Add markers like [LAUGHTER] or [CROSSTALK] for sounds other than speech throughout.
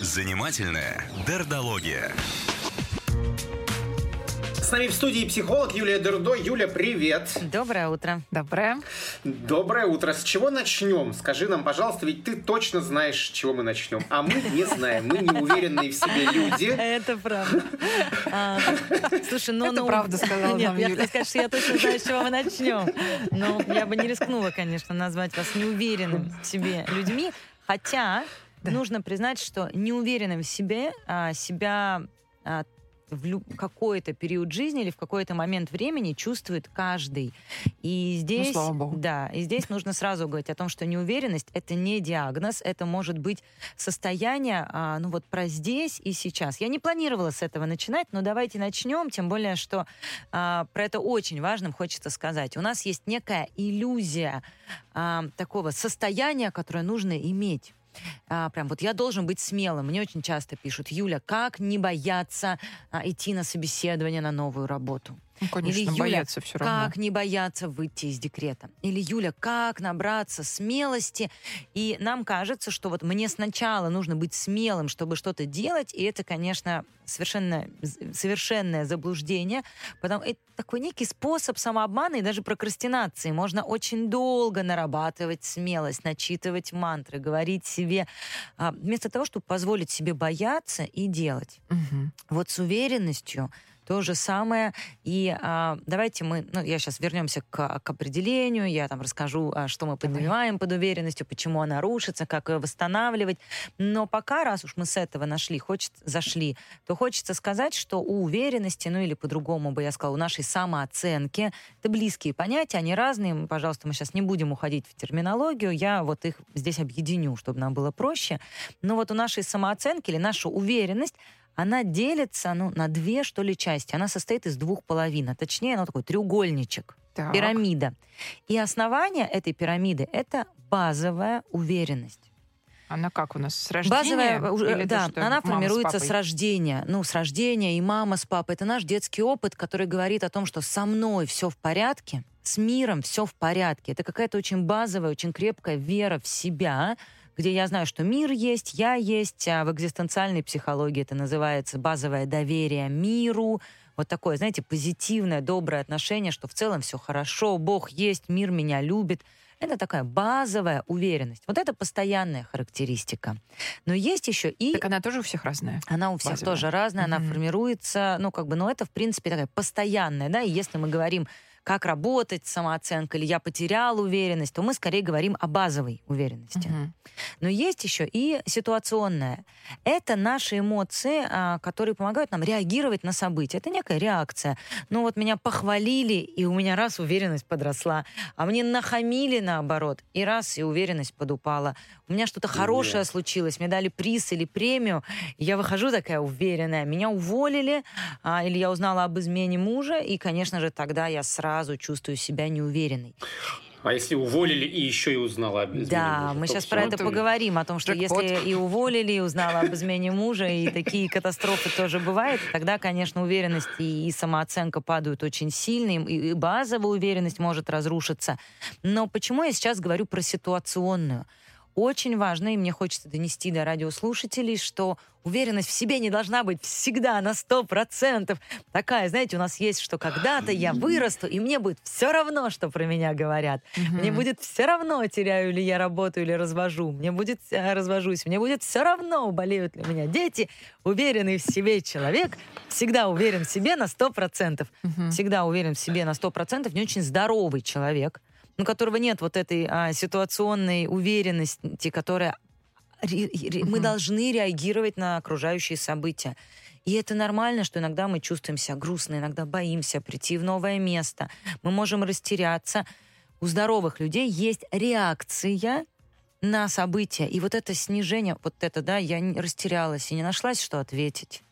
Занимательная дердология. С нами в студии психолог Юлия Дердо. Юля, привет. Доброе утро. Доброе. Доброе утро. С чего начнем? Скажи нам, пожалуйста, ведь ты точно знаешь, с чего мы начнем. А мы не знаем. Мы неуверенные в себе люди. Это правда. А, слушай, ну... Это ну, правда сказала Нет, я хотела сказать, что я точно знаю, с чего мы начнем. Но я бы не рискнула, конечно, назвать вас неуверенным в себе людьми. Хотя нужно признать, что неуверенным в себе а, себя а, в какой-то период жизни или в какой-то момент времени чувствует каждый. И здесь, Ну, слава богу. да, и здесь нужно сразу говорить о том, что неуверенность это не диагноз, это может быть состояние, а, ну вот про здесь и сейчас. Я не планировала с этого начинать, но давайте начнем, тем более, что а, про это очень важным хочется сказать. У нас есть некая иллюзия а, такого состояния, которое нужно иметь. А, прям вот я должен быть смелым. Мне очень часто пишут, Юля, как не бояться а, идти на собеседование на новую работу? Ну, конечно, Или Юля, боятся все равно. Как не бояться выйти из декрета? Или Юля, как набраться смелости? И нам кажется, что вот мне сначала нужно быть смелым, чтобы что-то делать, и это, конечно, совершенно совершенное заблуждение, потому это такой некий способ самообмана и даже прокрастинации. Можно очень долго нарабатывать смелость, начитывать мантры, говорить себе, а, вместо того, чтобы позволить себе бояться и делать. Мгм. Вот с уверенностью то же самое. И а, давайте мы, ну, я сейчас вернемся к, к определению, я там расскажу, а, что мы подразумеваем под уверенностью, почему она рушится, как ее восстанавливать. Но пока, раз уж мы с этого нашли, хочет, зашли, то хочется сказать, что у уверенности, ну или по-другому бы я сказала, у нашей самооценки, это близкие понятия, они разные. Пожалуйста, мы сейчас не будем уходить в терминологию, я вот их здесь объединю, чтобы нам было проще. Но вот у нашей самооценки или наша уверенность, она делится ну, на две, что ли, части. Она состоит из двух половин, а точнее, она такой треугольничек, Так. пирамида. И основание этой пирамиды — это базовая уверенность. Она как у нас, с рождения? Базовая, уже, Или да, что, она с формируется с, папой? рождения. Ну, с рождения и мама с папой. Это наш детский опыт, который говорит о том, что со мной все в порядке, с миром все в порядке. Это какая-то очень базовая, очень крепкая вера в себя, где я знаю, что мир есть, я есть, а в экзистенциальной психологии это называется базовое доверие миру, вот такое, знаете, позитивное, доброе отношение, что в целом все хорошо, Бог есть, мир меня любит. Это такая базовая уверенность. Вот это постоянная характеристика. Но есть еще и Так она тоже у всех разная. она у всех базовая. тоже разная, она Мгм. формируется, ну, как бы, но это, в принципе, такая постоянная, да, и если мы говорим, как работать с самооценкой, или я потерял уверенность, то мы скорее говорим о базовой уверенности. Мгм. Но есть еще и ситуационная. Это наши эмоции, а, которые помогают нам реагировать на события. Это некая реакция. Ну вот меня похвалили, и у меня раз уверенность подросла. А мне нахамили наоборот, и раз и уверенность подупала. У меня что-то хорошее случилось, мне дали приз или премию, и я выхожу такая уверенная. Меня уволили, а, или я узнала об измене мужа, и, конечно же, тогда я сразу чувствую себя неуверенной. А если уволили и еще и узнала об измене Да, мужа, мы то сейчас про Ну, это поговорим, о том, что Джекпот. если и уволили, и узнала об измене мужа, и такие катастрофы тоже бывают, тогда, конечно, уверенность и, самооценка падают очень сильно, и базовая уверенность может разрушиться. Но почему я сейчас говорю про ситуационную? Очень важно, и мне хочется донести до радиослушателей, что уверенность в себе не должна быть всегда на 100%. Такая, знаете, у нас есть, что когда-то я вырасту, и мне будет все равно, что про меня говорят. Мне будет все равно, теряю ли я работу или развожу. Мне будет э, развожусь. Мне будет все равно, болеют ли у меня дети. Уверенный в себе человек всегда уверен в себе на 100%. Всегда уверен в себе на 100%. Не очень здоровый человек, у которого нет вот этой а, ситуационной уверенности, которая мы должны реагировать на окружающие события. И это нормально, что иногда мы чувствуем себя грустно, иногда боимся прийти в новое место. Мы можем растеряться. У здоровых людей есть реакция на события. И вот это снижение, вот это, да, я не- растерялась и не нашлась, что ответить.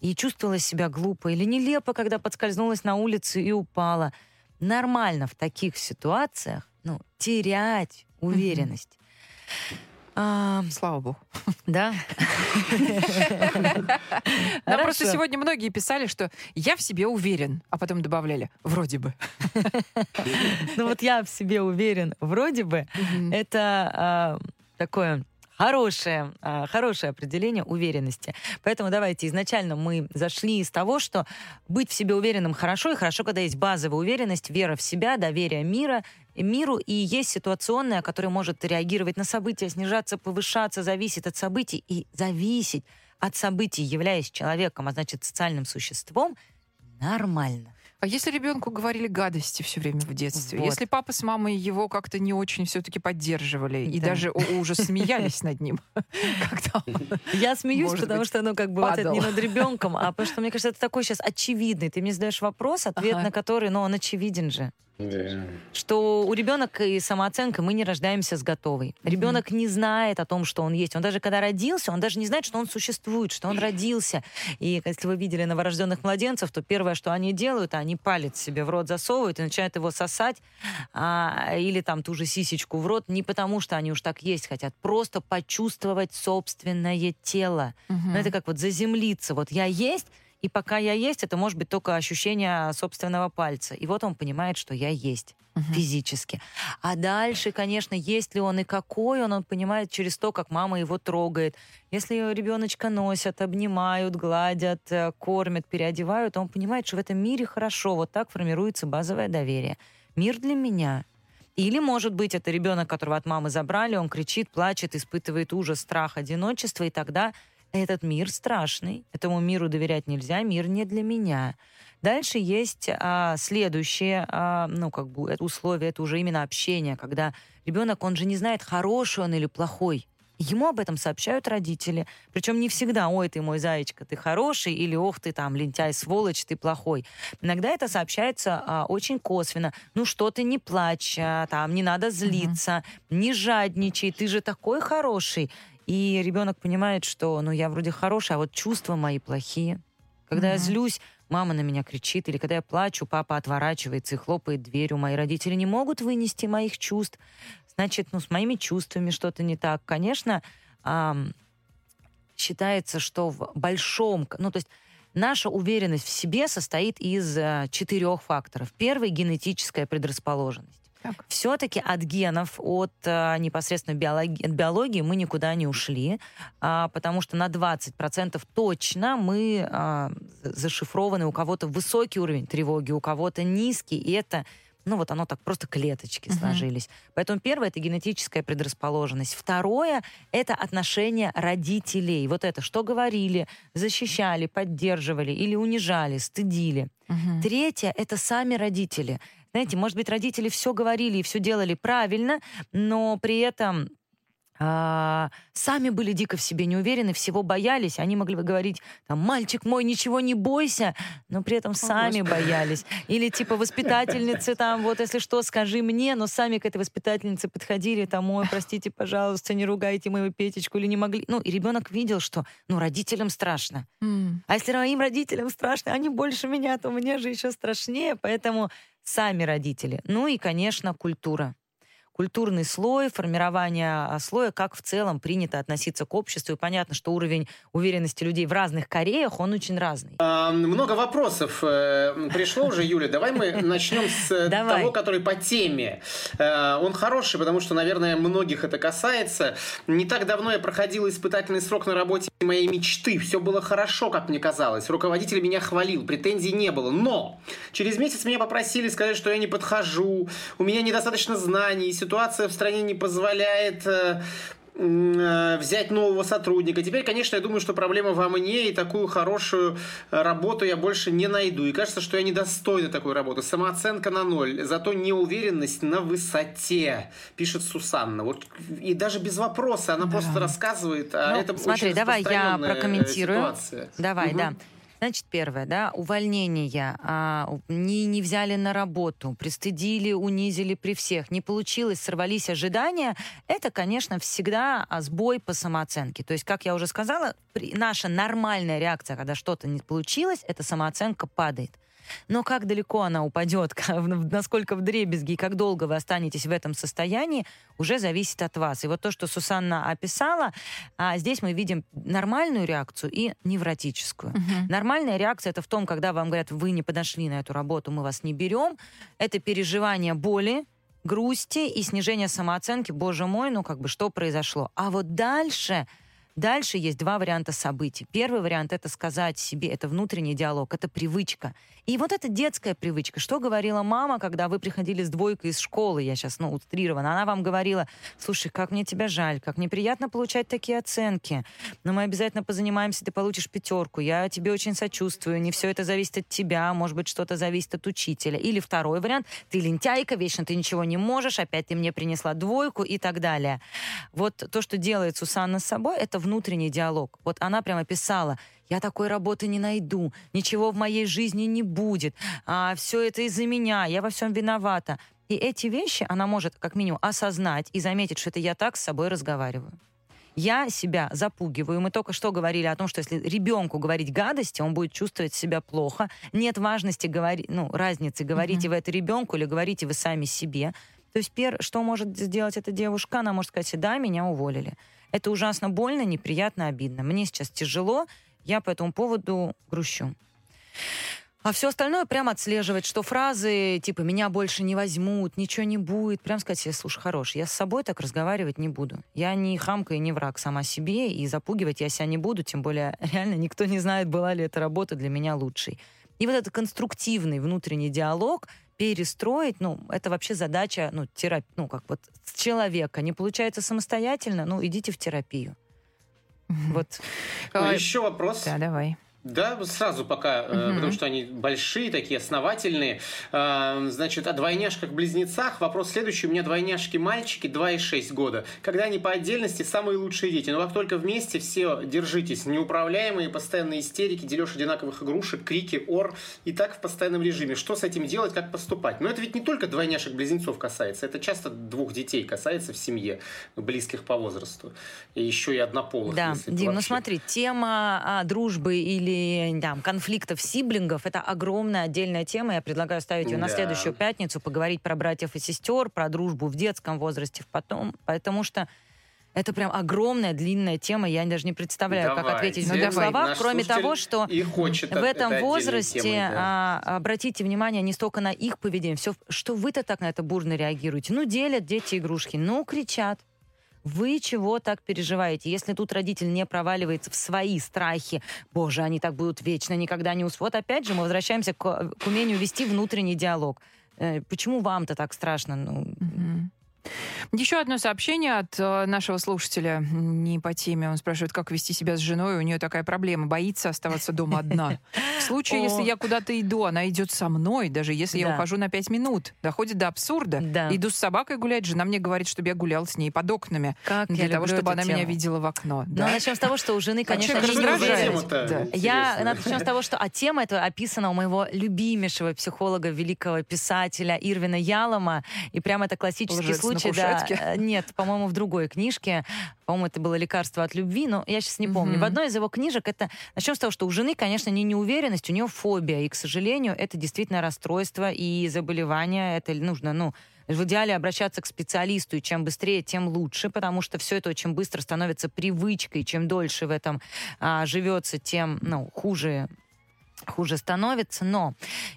И чувствовала себя глупо или нелепо, когда подскользнулась на улице и упала. Нормально в таких ситуациях ну, терять уверенность. А, Слава богу. да. Нам просто сегодня многие писали, что я в себе уверен, а потом добавляли вроде бы. Ну вот я в себе уверен, вроде бы, это а, такое хорошее, а, хорошее определение уверенности. Поэтому давайте изначально мы зашли из того, что быть в себе уверенным хорошо, и хорошо, когда есть базовая уверенность, вера в себя, доверие мира, миру, и есть ситуационная, которая может реагировать на события, снижаться, повышаться, зависит от событий. И зависеть от событий, являясь человеком, а значит социальным существом, нормально. А если ребенку говорили гадости все время в детстве? Вот. Если папа с мамой его как-то не очень все-таки поддерживали и Да. даже о- уже смеялись над ним, [LAUGHS] Я смеюсь, потому что, ну, как бы, это не падал. над ребенком, а потому что, мне кажется, это такой сейчас очевидный. Ты мне задаешь вопрос, ответ на который, ну, он очевиден же. Да. Что у ребенка и самооценка, мы не рождаемся с готовой. Ребенок не знает о том, что он есть. Он даже когда родился, он даже не знает, что он существует, что он родился. И если вы видели новорожденных младенцев, то первое, что они делают, они палец себе в рот засовывают и начинают его сосать, а, или там ту же сисечку в рот, не потому что они уж так есть хотят, просто почувствовать собственное тело. Ну, это как вот заземлиться. Вот я есть, и пока я есть, это может быть только ощущение собственного пальца. И вот он понимает, что я есть физически. А дальше, конечно, есть ли он и какой он, он понимает через то, как мама его трогает. Если ребеночка носят, обнимают, гладят, э, кормят, переодевают, он понимает, что в этом мире хорошо. Вот так формируется базовое доверие. Мир для меня. Или, может быть, это ребенок, которого от мамы забрали, он кричит, плачет, испытывает ужас, страх, одиночество, и тогда этот мир страшный, этому миру доверять нельзя, мир не для меня. Дальше есть а, следующее, а, ну, как бы, это условие, это уже именно общение, когда ребенок, он же не знает, хороший он или плохой. Ему об этом сообщают родители. Причем не всегда, ой, ты мой зайчка, ты хороший, или ох, ты там лентяй, сволочь, ты плохой. Иногда это сообщается а, очень косвенно. Ну что ты не плачь, а, там не надо злиться, не жадничай, ты же такой хороший. И ребенок понимает, что ну я вроде хороший, а вот чувства мои плохие. Когда я Мгм. злюсь, мама на меня кричит, или когда я плачу, папа отворачивается и хлопает дверью. Мои родители не могут вынести моих чувств. Значит, ну, с моими чувствами что-то не так. Конечно, ам, считается, что в большом... Ну, то есть наша уверенность в себе состоит из э, четырех факторов. Первый — генетическая предрасположенность. Так. Все-таки от генов, от э, непосредственно биологии, от биологии мы никуда не ушли, а, потому что на 20% точно мы а, за- зашифрованы, у кого-то высокий уровень тревоги, у кого-то низкий, и это ну вот оно так просто клеточки Мгм. сложились. Поэтому первое это генетическая предрасположенность. Второе это отношение родителей. Вот это что говорили, защищали, поддерживали или унижали, стыдили. Мгм. Третье это сами родители. Знаете, может быть, родители все говорили и все делали правильно, но при этом а, сами были дико в себе не уверены, всего боялись. Они могли бы говорить, там, мальчик мой, ничего не бойся, но при этом сами боялись. Или типа воспитательницы там, вот если что, скажи мне, но сами к этой воспитательнице подходили, там, ой, простите, пожалуйста, не ругайте моего Петечку, или не могли. Ну, и ребенок видел, что, ну, родителям страшно. М. А если моим родителям страшно, они больше меня, то мне же еще страшнее. Поэтому сами родители. Ну и, конечно, культура. Культурный слой, формирование а, слоя, как в целом принято относиться к обществу. И понятно, что уровень уверенности людей в разных Кореях, он очень разный. А, Много вопросов э, пришло уже, Юля. Давай мы начнем с э, Давай. того, который по теме. Э, Он хороший, потому что, наверное, многих это касается. Не так давно я проходил испытательный срок на работе моей мечты. Все было хорошо, как мне казалось. Руководитель меня хвалил, претензий не было. Но через месяц меня попросили сказать, что я не подхожу, у меня недостаточно знаний, ситуация в стране не позволяет э, э, взять нового сотрудника. Теперь, конечно, я думаю, что проблема во мне, и такую хорошую э, работу я больше не найду. И кажется, что я недостойна такой работы. Самооценка на ноль, зато неуверенность на высоте, пишет Сусанна. Вот, и даже без вопроса она просто рассказывает о Ну, этом смотри, очень давай я прокомментирую. ситуация. Давай, Мгм. да. Значит, первое, да, увольнение, а, не, не взяли на работу, пристыдили, унизили при всех, не получилось, сорвались ожидания, это, конечно, всегда а, сбой по самооценке. То есть, как я уже сказала, при- наша нормальная реакция, когда что-то не получилось, это самооценка падает. Но как далеко она упадет, [LAUGHS] насколько в дребезги и как долго вы останетесь в этом состоянии, уже зависит от вас. И вот то, что Сусанна описала, а здесь мы видим нормальную реакцию и невротическую. Мгм. Нормальная реакция это в том, когда вам говорят, вы не подошли на эту работу, мы вас не берем. Это переживание боли, грусти и снижение самооценки. Боже мой, ну как бы что произошло? А вот дальше Дальше есть два варианта событий. Первый вариант — это сказать себе, это внутренний диалог, это привычка. И вот эта детская привычка. Что говорила мама, когда вы приходили с двойкой из школы, я сейчас, ну, утрированно, она вам говорила, слушай, как мне тебя жаль, как мне приятно получать такие оценки, но мы обязательно позанимаемся, ты получишь пятерку, я тебе очень сочувствую, не все это зависит от тебя, может быть, что-то зависит от учителя. Или второй вариант, ты лентяйка, вечно ты ничего не можешь, опять ты мне принесла двойку и так далее. Вот то, что делает Сусанна с собой, это внутренний диалог. Вот она прямо писала, я такой работы не найду, ничего в моей жизни не будет, а, все это из-за меня, я во всем виновата. И эти вещи она может как минимум осознать и заметить, что это я так с собой разговариваю. Я себя запугиваю. Мы только что говорили о том, что если ребенку говорить гадости, он будет чувствовать себя плохо. Нет важности говорить, ну, разницы, говорите вы это ребенку или говорите вы сами себе. То есть, пер, что может сделать эта девушка? Она может сказать, да, меня уволили. Это ужасно больно, неприятно, обидно. Мне сейчас тяжело, я по этому поводу грущу. А все остальное прям отслеживать, что фразы типа «меня больше не возьмут», «ничего не будет», прям сказать себе «слушай, хорош, я с собой так разговаривать не буду. Я не хамка и не враг сама себе, и запугивать я себя не буду, тем более [LAUGHS] реально никто не знает, была ли эта работа для меня лучшей». И вот этот конструктивный внутренний диалог перестроить, ну, это вообще задача, ну, терап... ну, как вот человека. Не получается самостоятельно, ну, идите в терапию. Вот. А, еще вопрос. Да, давай. Да, сразу пока, Мгм. потому что они большие, такие основательные. Э, Значит, о двойняшках-близнецах. Вопрос следующий. У меня двойняшки-мальчики 2 и 6 года. Когда они по отдельности, самые лучшие дети. Но как только вместе, все, держитесь. Неуправляемые, постоянные истерики, дележ одинаковых игрушек, крики, ор. И так в постоянном режиме. Что с этим делать, как поступать? Но это ведь не только двойняшек-близнецов касается. Это часто двух детей касается в семье, близких по возрасту. И еще и однополых. Да, Дим, ну вообще. смотри, тема а, дружбы или там, конфликтов сиблингов – это огромная отдельная тема. Я предлагаю ставить ее на Да. следующую пятницу, поговорить про братьев и сестер, про дружбу в детском возрасте, потом, потому что это прям огромная, длинная тема. Я даже не представляю, как Давайте. ответить в Ну, двух давай. словах, кроме того, что и хочет в это этом возрасте темой, да. а, обратите внимание не столько на их поведение, все, что вы-то так на это бурно реагируете. Ну, делят дети игрушки, ну, кричат. Вы чего так переживаете? Если тут родитель не проваливается в свои страхи, боже, они так будут вечно, никогда не усвоят. Опять же мы возвращаемся к, к умению вести внутренний диалог. Э, Почему вам-то так страшно? Ну, Мгм. Еще одно сообщение от э, нашего слушателя, не по теме. Он спрашивает, как вести себя с женой. У нее такая проблема, боится оставаться дома одна. В случае, О. если я куда-то иду, она идет со мной, даже если я ухожу на пять минут. Доходит до абсурда. Да. Иду с собакой гулять, жена мне говорит, чтобы я гулял с ней под окнами. как Для того, чтобы она меня видела в окно. Ну, начнем с того, что у жены, конечно, раздражает. Я начнем с того, что а тема эта описана у моего любимейшего психолога, великого писателя Ирвина Ялома. И прямо это классический Лжец на случай. Да. Э, нет, по-моему, в другой книжке. По-моему, это было лекарство от любви, но я сейчас не помню. Мгм. В одной из его книжек это... Начнем с того, что у жены, конечно, не неуверенность, у нее фобия. И, к сожалению, это действительно расстройство и заболевание. Это нужно, ну, в идеале обращаться к специалисту, и чем быстрее, тем лучше, потому что все это очень быстро становится привычкой. Чем дольше в этом а, живется, тем ну, хуже хуже становится. Но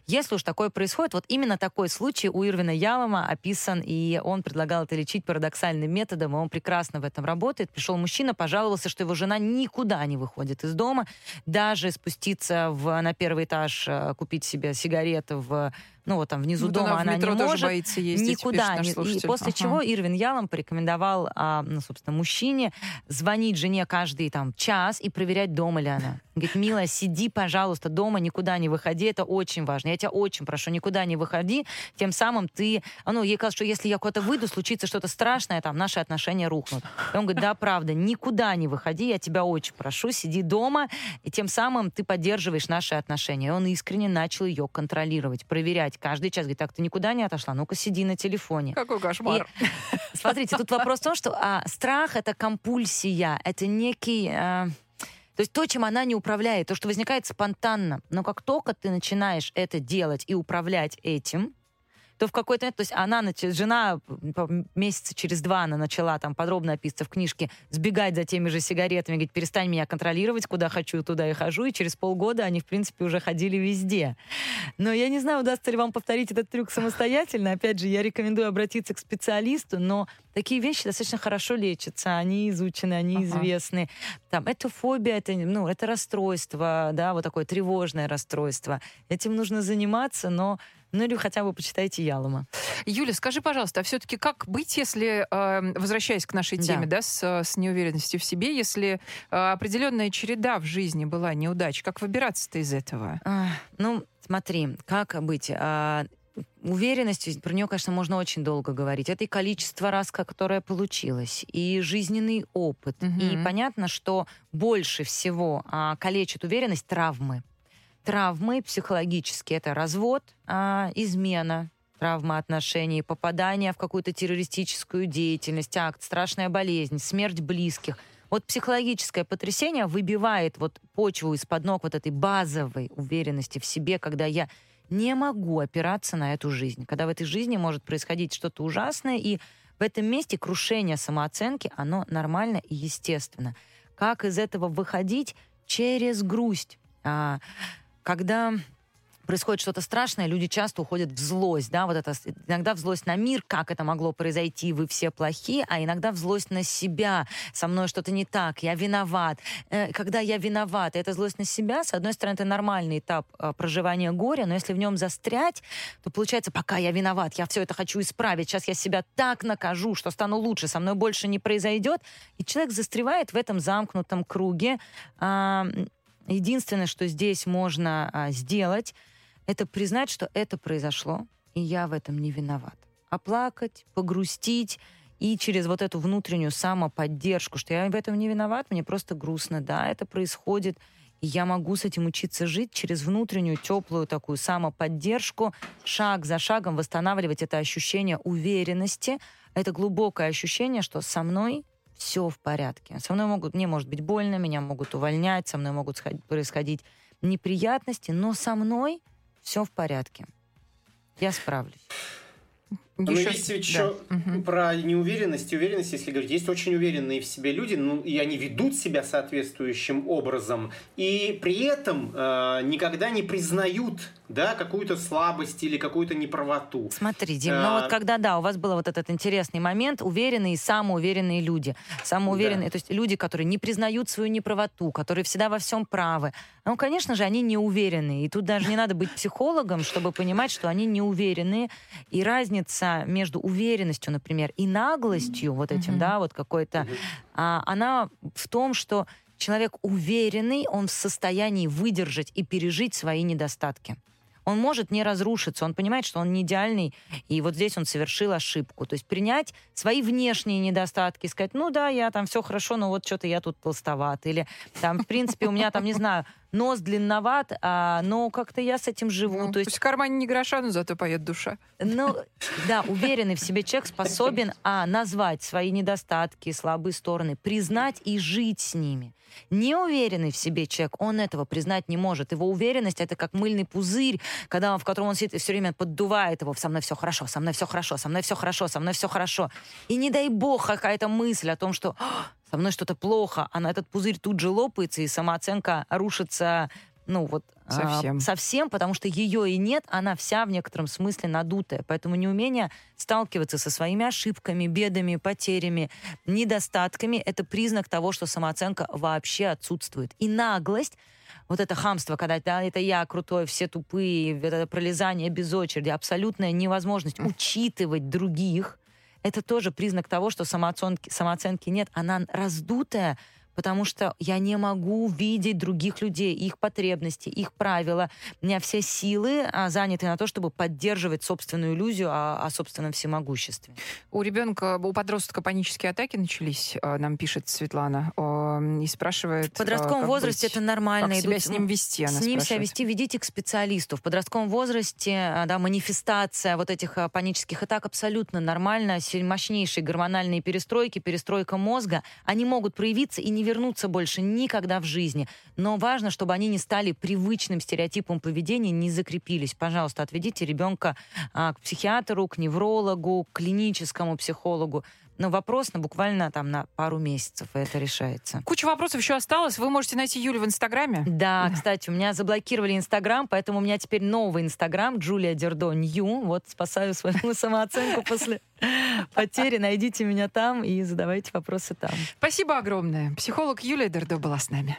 если уж такое происходит, вот именно такой случай у Ирвина Ялома описан, и он предлагал это лечить парадоксальным методом, и он прекрасно в этом работает. Пришел мужчина, пожаловался, что его жена никуда не выходит из дома, даже спуститься в, на первый этаж, э, купить себе сигареты в ну вот там внизу Вот дома она в она метро не тоже может боится ездить, никуда. пишет наш и после Ага. чего Ирвин Ялом порекомендовал, а, ну, собственно, мужчине звонить жене каждый там час и проверять, дома ли она. Он Говорит, милая, сиди, пожалуйста, дома, никуда не выходи, это очень важно. Я тебя очень прошу, никуда не выходи, тем самым ты... а, Ну, ей казалось, что если я куда-то выйду, случится что-то страшное, там, наши отношения рухнут. И он говорит, да, правда, никуда не выходи, я тебя очень прошу, сиди дома, и тем самым ты поддерживаешь наши отношения. И он искренне начал ее контролировать, проверять каждый час. Говорит, так, ты никуда не отошла? Ну-ка, сиди на телефоне. Какой кошмар. [LAUGHS] Смотрите, тут вопрос в том, что а, страх это компульсия, это некий, а, То есть то, чем она не управляет, то, что возникает спонтанно. Но как только ты начинаешь это делать и управлять этим, то в какой-то момент, то есть она, жена месяца через два она начала там подробно описываться в книжке, сбегать за теми же сигаретами, говорит, перестань меня контролировать, куда хочу, туда и хожу, и через полгода они, в принципе, уже ходили везде. Но я не знаю, удастся ли вам повторить этот трюк самостоятельно. Опять же, я рекомендую обратиться к специалисту, но такие вещи достаточно хорошо лечатся, они изучены, они ага. известны. Там, это фобия, это, ну, это расстройство, да, вот такое тревожное расстройство. Этим нужно заниматься, но ну или хотя бы почитайте Ялома. Юля, скажи, пожалуйста, а все-таки как быть, если, э, возвращаясь к нашей теме, да, да с, с неуверенностью в себе, если э, определенная череда в жизни была неудач, как выбираться-то из этого? А, ну, смотри, как быть? А, уверенность, про нее, конечно, можно очень долго говорить. Это и количество раз, которое получилось, и жизненный опыт. Угу. И понятно, что больше всего а, калечит уверенность травмы травмы психологические. Это развод, а, измена, травма отношений, попадание в какую-то террористическую деятельность, акт, страшная болезнь, смерть близких. Вот психологическое потрясение выбивает вот почву из-под ног вот этой базовой уверенности в себе, когда я не могу опираться на эту жизнь, когда в этой жизни может происходить что-то ужасное, и в этом месте крушение самооценки, оно нормально и естественно. Как из этого выходить? Через грусть. А, когда происходит что-то страшное, люди часто уходят в злость, да, вот это иногда в злость на мир, как это могло произойти, вы все плохие, а иногда в злость на себя, со мной что-то не так, я виноват. Э, когда я виноват, это злость на себя, с одной стороны, это нормальный этап э, проживания горя, но если в нем застрять, то получается, пока я виноват, я все это хочу исправить, сейчас я себя так накажу, что стану лучше, со мной больше не произойдет, и человек застревает в этом замкнутом круге, Единственное, что здесь можно а, сделать, это признать, что это произошло, и я в этом не виноват. Оплакать, погрустить и через вот эту внутреннюю самоподдержку, что я в этом не виноват, мне просто грустно, да, это происходит, и я могу с этим учиться жить через внутреннюю теплую такую самоподдержку, шаг за шагом восстанавливать это ощущение уверенности, это глубокое ощущение, что со мной все в порядке. Со мной могут, мне может быть больно, меня могут увольнять, со мной могут происходить неприятности, но со мной все в порядке. Я справлюсь. Но еще... есть ведь еще да. угу. про неуверенность и уверенность, если говорить. Есть очень уверенные в себе люди, ну, и они ведут себя соответствующим образом, и при этом э, никогда не признают да, какую-то слабость или какую-то неправоту. Смотри, Дим, а... ну вот когда, да, у вас был вот этот интересный момент, уверенные и самоуверенные люди. Самоуверенные, да. то есть люди, которые не признают свою неправоту, которые всегда во всем правы. Ну, конечно же, они не уверенные. И тут даже не надо быть психологом, чтобы понимать, что они не уверенные. И разница между уверенностью, например, и наглостью, вот этим, да, вот какой-то, а, она в том, что человек уверенный, он в состоянии выдержать и пережить свои недостатки. Он может не разрушиться, он понимает, что он не идеальный, и вот здесь он совершил ошибку. То есть принять свои внешние недостатки, сказать, ну да, я там все хорошо, но вот что-то я тут толстоват, или там, в принципе, у меня там, не знаю, нос длинноват, а, но как-то я с этим живу. Ну, то есть в кармане не гроша, но зато поет душа. Ну, [LAUGHS] да, уверенный в себе человек способен, а, назвать свои недостатки, слабые стороны, признать и жить с ними. Неуверенный в себе человек, он этого признать не может. Его уверенность это как мыльный пузырь, когда, в котором он сидит и все время поддувает его. Со мной все хорошо, со мной все хорошо, со мной все хорошо, со мной все хорошо. И не дай бог какая-то мысль о том, что со мной что-то плохо, а на этот пузырь тут же лопается, и самооценка рушится ну вот совсем. А, совсем, потому что ее и нет, она вся в некотором смысле надутая. Поэтому неумение сталкиваться со своими ошибками, бедами, потерями, недостатками — это признак того, что самооценка вообще отсутствует. И наглость вот это хамство, когда да, это я крутой, все тупые, это пролезание без очереди, абсолютная невозможность учитывать других, это тоже признак того, что самооценки, самооценки нет. Она раздутая, потому что я не могу видеть других людей, их потребности, их правила. У меня все силы а, заняты на то, чтобы поддерживать собственную иллюзию о, о собственном всемогуществе. У ребенка, у подростка панические атаки начались, а, нам пишет Светлана, и спрашивает... В подростковом а, возрасте быть, это нормально. Как себя с ним вести, она С ним себя вести, ведите к специалисту. В подростковом возрасте да, манифестация вот этих панических атак абсолютно нормальна. Мощнейшие гормональные перестройки, перестройка мозга, они могут проявиться и не вернутся больше никогда в жизни. Но важно, чтобы они не стали привычным стереотипом поведения, не закрепились. Пожалуйста, отведите ребенка а, к психиатру, к неврологу, к клиническому психологу. Но вопрос на буквально там на пару месяцев, и это решается. Куча вопросов еще осталось. Вы можете найти Юлю в Инстаграме. Да, кстати, у меня заблокировали Инстаграм, поэтому у меня теперь новый Инстаграм, Джулия Дердо Нью. Вот спасаю свою [LAUGHS] самооценку после потери. Найдите меня там и задавайте вопросы там. Спасибо огромное. Психолог Юлия Дердо была с нами.